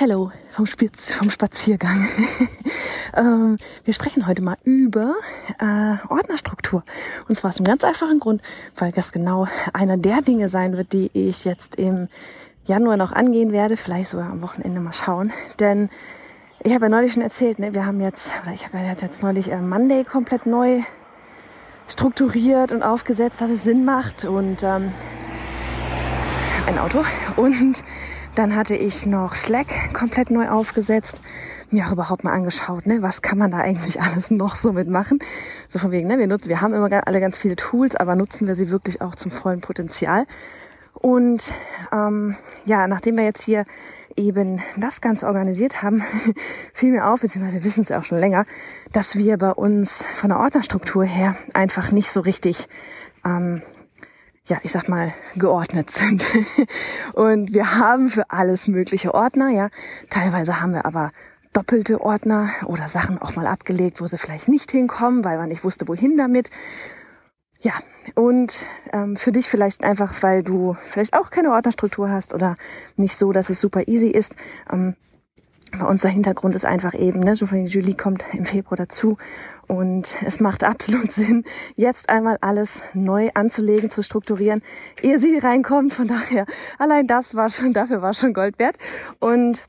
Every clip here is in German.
Hello vom, Spitz, vom Spaziergang. ähm, wir sprechen heute mal über äh, Ordnerstruktur. Und zwar aus einem ganz einfachen Grund, weil das genau einer der Dinge sein wird, die ich jetzt im Januar noch angehen werde, vielleicht sogar am Wochenende mal schauen. Denn ich habe ja neulich schon erzählt, ne, wir haben jetzt, oder ich habe ja jetzt neulich äh, Monday komplett neu strukturiert und aufgesetzt, dass es Sinn macht und ähm, ein Auto und dann hatte ich noch Slack komplett neu aufgesetzt, mir auch überhaupt mal angeschaut, ne, was kann man da eigentlich alles noch so mitmachen? So von wegen, ne, wir nutzen, wir haben immer alle ganz viele Tools, aber nutzen wir sie wirklich auch zum vollen Potenzial? Und ähm, ja, nachdem wir jetzt hier eben das Ganze organisiert haben, fiel mir auf, beziehungsweise wir wissen es ja auch schon länger, dass wir bei uns von der Ordnerstruktur her einfach nicht so richtig ähm, ja, ich sag mal, geordnet sind. Und wir haben für alles mögliche Ordner, ja. Teilweise haben wir aber doppelte Ordner oder Sachen auch mal abgelegt, wo sie vielleicht nicht hinkommen, weil man nicht wusste, wohin damit. Ja, und ähm, für dich vielleicht einfach, weil du vielleicht auch keine Ordnerstruktur hast oder nicht so, dass es super easy ist. Ähm, bei uns der Hintergrund ist einfach eben, ne, Julie kommt im Februar dazu und es macht absolut Sinn, jetzt einmal alles neu anzulegen, zu strukturieren, ehe sie reinkommt. Von daher, allein das war schon, dafür war schon Gold wert. Und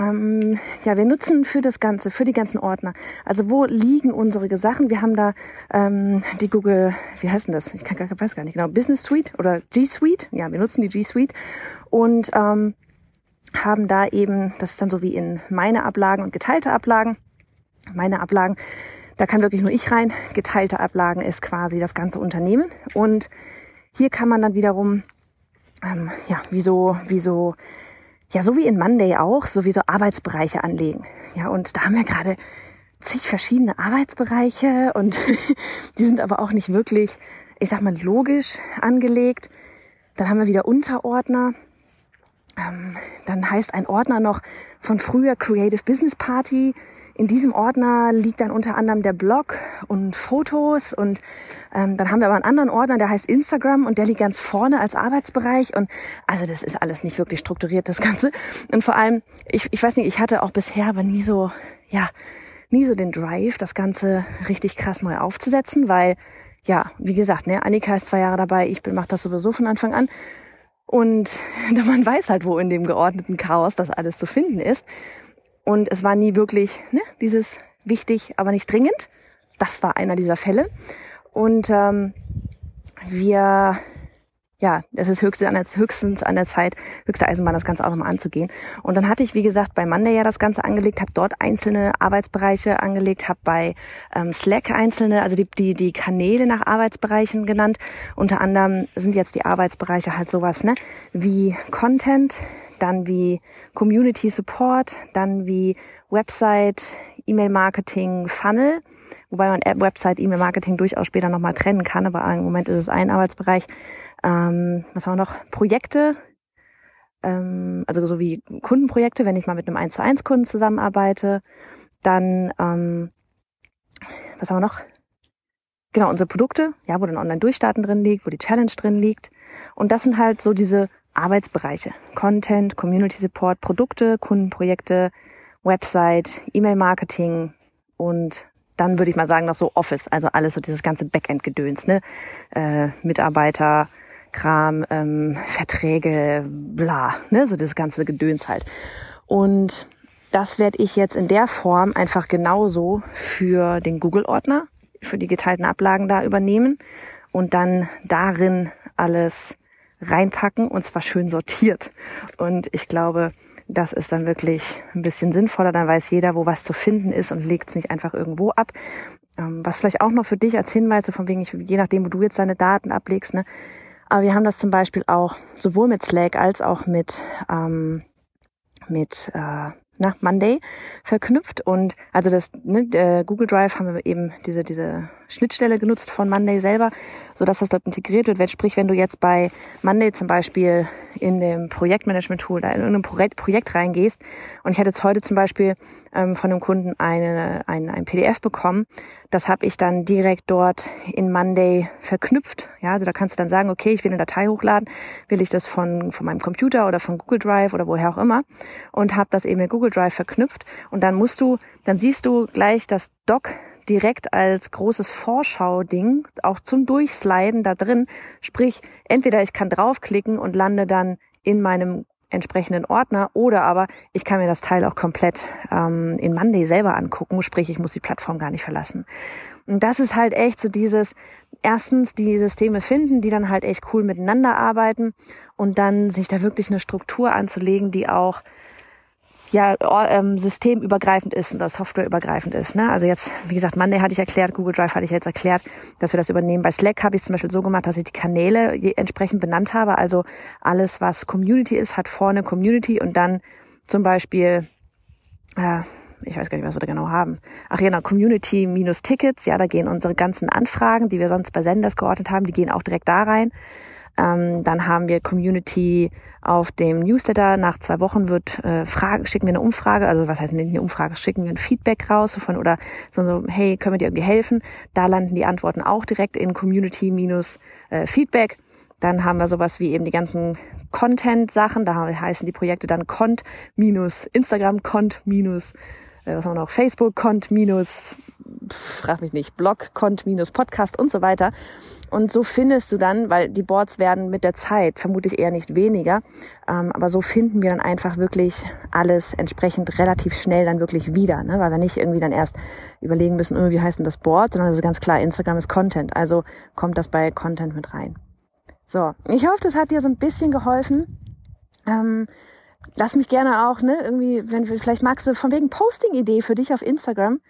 ähm, ja, wir nutzen für das Ganze, für die ganzen Ordner. Also wo liegen unsere Sachen? Wir haben da ähm, die Google, wie heißt denn das? Ich kann weiß gar nicht genau. Business Suite oder G Suite. Ja, wir nutzen die G Suite und ähm, haben da eben, das ist dann so wie in meine Ablagen und geteilte Ablagen. Meine Ablagen, da kann wirklich nur ich rein. Geteilte Ablagen ist quasi das ganze Unternehmen. Und hier kann man dann wiederum, ähm, ja, wie so, wie so, ja, so wie in Monday auch, so wie so Arbeitsbereiche anlegen. Ja, und da haben wir gerade zig verschiedene Arbeitsbereiche und die sind aber auch nicht wirklich, ich sag mal, logisch angelegt. Dann haben wir wieder Unterordner. Ähm, dann heißt ein Ordner noch von früher Creative Business Party. In diesem Ordner liegt dann unter anderem der Blog und Fotos und ähm, dann haben wir aber einen anderen Ordner, der heißt Instagram und der liegt ganz vorne als Arbeitsbereich und also das ist alles nicht wirklich strukturiert, das Ganze. Und vor allem, ich, ich weiß nicht, ich hatte auch bisher aber nie so, ja, nie so den Drive, das Ganze richtig krass neu aufzusetzen, weil ja, wie gesagt, ne, Annika ist zwei Jahre dabei, ich bin mache das sowieso von Anfang an. Und man weiß halt, wo in dem geordneten Chaos das alles zu finden ist. Und es war nie wirklich ne, dieses wichtig, aber nicht dringend. Das war einer dieser Fälle. Und ähm, wir, ja, es ist höchstens an, der, höchstens an der Zeit, höchste Eisenbahn, das Ganze auch nochmal anzugehen. Und dann hatte ich, wie gesagt, bei Monday ja das Ganze angelegt, habe dort einzelne Arbeitsbereiche angelegt, habe bei ähm, Slack einzelne, also die, die, die Kanäle nach Arbeitsbereichen genannt. Unter anderem sind jetzt die Arbeitsbereiche halt sowas, ne, wie Content, dann wie Community Support, dann wie Website, E-Mail-Marketing, Funnel, wobei man Website, E-Mail-Marketing durchaus später nochmal trennen kann, aber im Moment ist es ein Arbeitsbereich. Ähm, was haben wir noch? Projekte, ähm, also so wie Kundenprojekte, wenn ich mal mit einem 1 zu 1 Kunden zusammenarbeite. Dann, ähm, was haben wir noch? Genau, unsere Produkte, ja, wo dann Online-Durchstarten drin liegt, wo die Challenge drin liegt. Und das sind halt so diese Arbeitsbereiche. Content, Community Support, Produkte, Kundenprojekte, Website, E-Mail-Marketing und dann würde ich mal sagen noch so Office, also alles so dieses ganze Backend-Gedöns, ne? Äh, Mitarbeiter, Kram, ähm, Verträge, bla, ne? So das ganze Gedöns halt. Und das werde ich jetzt in der Form einfach genauso für den Google-Ordner, für die geteilten Ablagen da übernehmen und dann darin alles reinpacken und zwar schön sortiert. Und ich glaube, das ist dann wirklich ein bisschen sinnvoller. Dann weiß jeder, wo was zu finden ist und legt es nicht einfach irgendwo ab. Ähm, was vielleicht auch noch für dich als Hinweis, so von wegen, je nachdem, wo du jetzt deine Daten ablegst, ne? Aber wir haben das zum Beispiel auch sowohl mit Slack als auch mit, ähm, mit äh, na, Monday verknüpft und also das ne, Google Drive haben wir eben diese diese Schnittstelle genutzt von Monday selber, so dass das dort integriert wird. Sprich, wenn du jetzt bei Monday zum Beispiel in dem Projektmanagement-Tool da in irgendein Projekt, reingehst und ich hatte jetzt heute zum Beispiel ähm, von einem Kunden eine, ein, ein PDF bekommen, das habe ich dann direkt dort in Monday verknüpft. Ja, also da kannst du dann sagen, okay, ich will eine Datei hochladen, will ich das von, von meinem Computer oder von Google Drive oder woher auch immer und habe das eben in Google Drive verknüpft und dann musst du, dann siehst du gleich das Doc direkt als großes Vorschau-Ding, auch zum Durchsliden da drin. Sprich, entweder ich kann draufklicken und lande dann in meinem entsprechenden Ordner oder aber ich kann mir das Teil auch komplett ähm, in Monday selber angucken, sprich ich muss die Plattform gar nicht verlassen. Und das ist halt echt so dieses, erstens die Systeme finden, die dann halt echt cool miteinander arbeiten und dann sich da wirklich eine Struktur anzulegen, die auch ja ähm, systemübergreifend ist oder softwareübergreifend ist. Ne? Also jetzt, wie gesagt, Monday hatte ich erklärt, Google Drive hatte ich jetzt erklärt, dass wir das übernehmen. Bei Slack habe ich es zum Beispiel so gemacht, dass ich die Kanäle entsprechend benannt habe. Also alles, was Community ist, hat vorne Community und dann zum Beispiel, äh, ich weiß gar nicht, was wir da genau haben. Ach ja, genau, Community minus Tickets. Ja, da gehen unsere ganzen Anfragen, die wir sonst bei Senders geordnet haben, die gehen auch direkt da rein. Ähm, dann haben wir Community auf dem Newsletter. Nach zwei Wochen wird äh, Frage, schicken wir eine Umfrage, also was heißt eine Umfrage, schicken wir ein Feedback raus von oder so, so hey, können wir dir irgendwie helfen? Da landen die Antworten auch direkt in Community minus äh, Feedback. Dann haben wir sowas wie eben die ganzen Content-Sachen. Da heißen die Projekte dann Cont minus Instagram, Cont minus, was haben wir noch, Facebook, Cont minus, frag mich nicht, Blog, Cont minus Podcast und so weiter. Und so findest du dann, weil die Boards werden mit der Zeit vermutlich eher nicht weniger, ähm, aber so finden wir dann einfach wirklich alles entsprechend relativ schnell dann wirklich wieder, ne? weil wir nicht irgendwie dann erst überlegen müssen, oh, wie heißt denn das Board, sondern es ist ganz klar, Instagram ist Content, also kommt das bei Content mit rein. So, ich hoffe, das hat dir so ein bisschen geholfen. Ähm, lass mich gerne auch, ne, irgendwie, wenn vielleicht magst du von wegen Posting-Idee für dich auf Instagram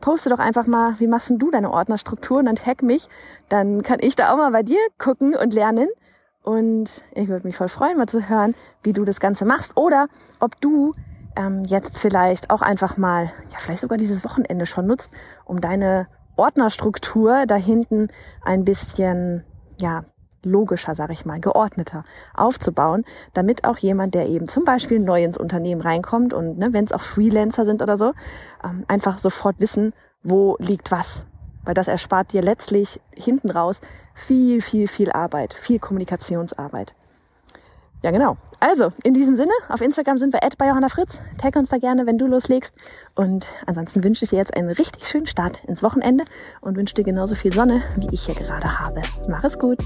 poste doch einfach mal, wie machst denn du deine Ordnerstruktur und dann tag mich. Dann kann ich da auch mal bei dir gucken und lernen. Und ich würde mich voll freuen, mal zu hören, wie du das Ganze machst oder ob du ähm, jetzt vielleicht auch einfach mal, ja, vielleicht sogar dieses Wochenende schon nutzt, um deine Ordnerstruktur da hinten ein bisschen, ja, logischer, sag ich mal, geordneter aufzubauen, damit auch jemand, der eben zum Beispiel neu ins Unternehmen reinkommt und ne, wenn es auch Freelancer sind oder so, ähm, einfach sofort wissen, wo liegt was. Weil das erspart dir letztlich hinten raus viel, viel, viel Arbeit, viel Kommunikationsarbeit. Ja, genau. Also, in diesem Sinne, auf Instagram sind wir bei Johanna Fritz. Tag uns da gerne, wenn du loslegst. Und ansonsten wünsche ich dir jetzt einen richtig schönen Start ins Wochenende und wünsche dir genauso viel Sonne, wie ich hier gerade habe. Mach es gut.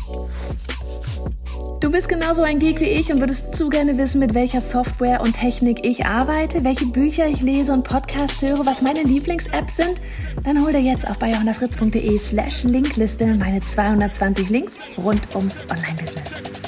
Du bist genauso ein Geek wie ich und würdest zu gerne wissen, mit welcher Software und Technik ich arbeite, welche Bücher ich lese und Podcasts höre, was meine Lieblings-Apps sind? Dann hol dir jetzt auf bayjohannafritz.de slash Linkliste meine 220 Links rund ums Online-Business.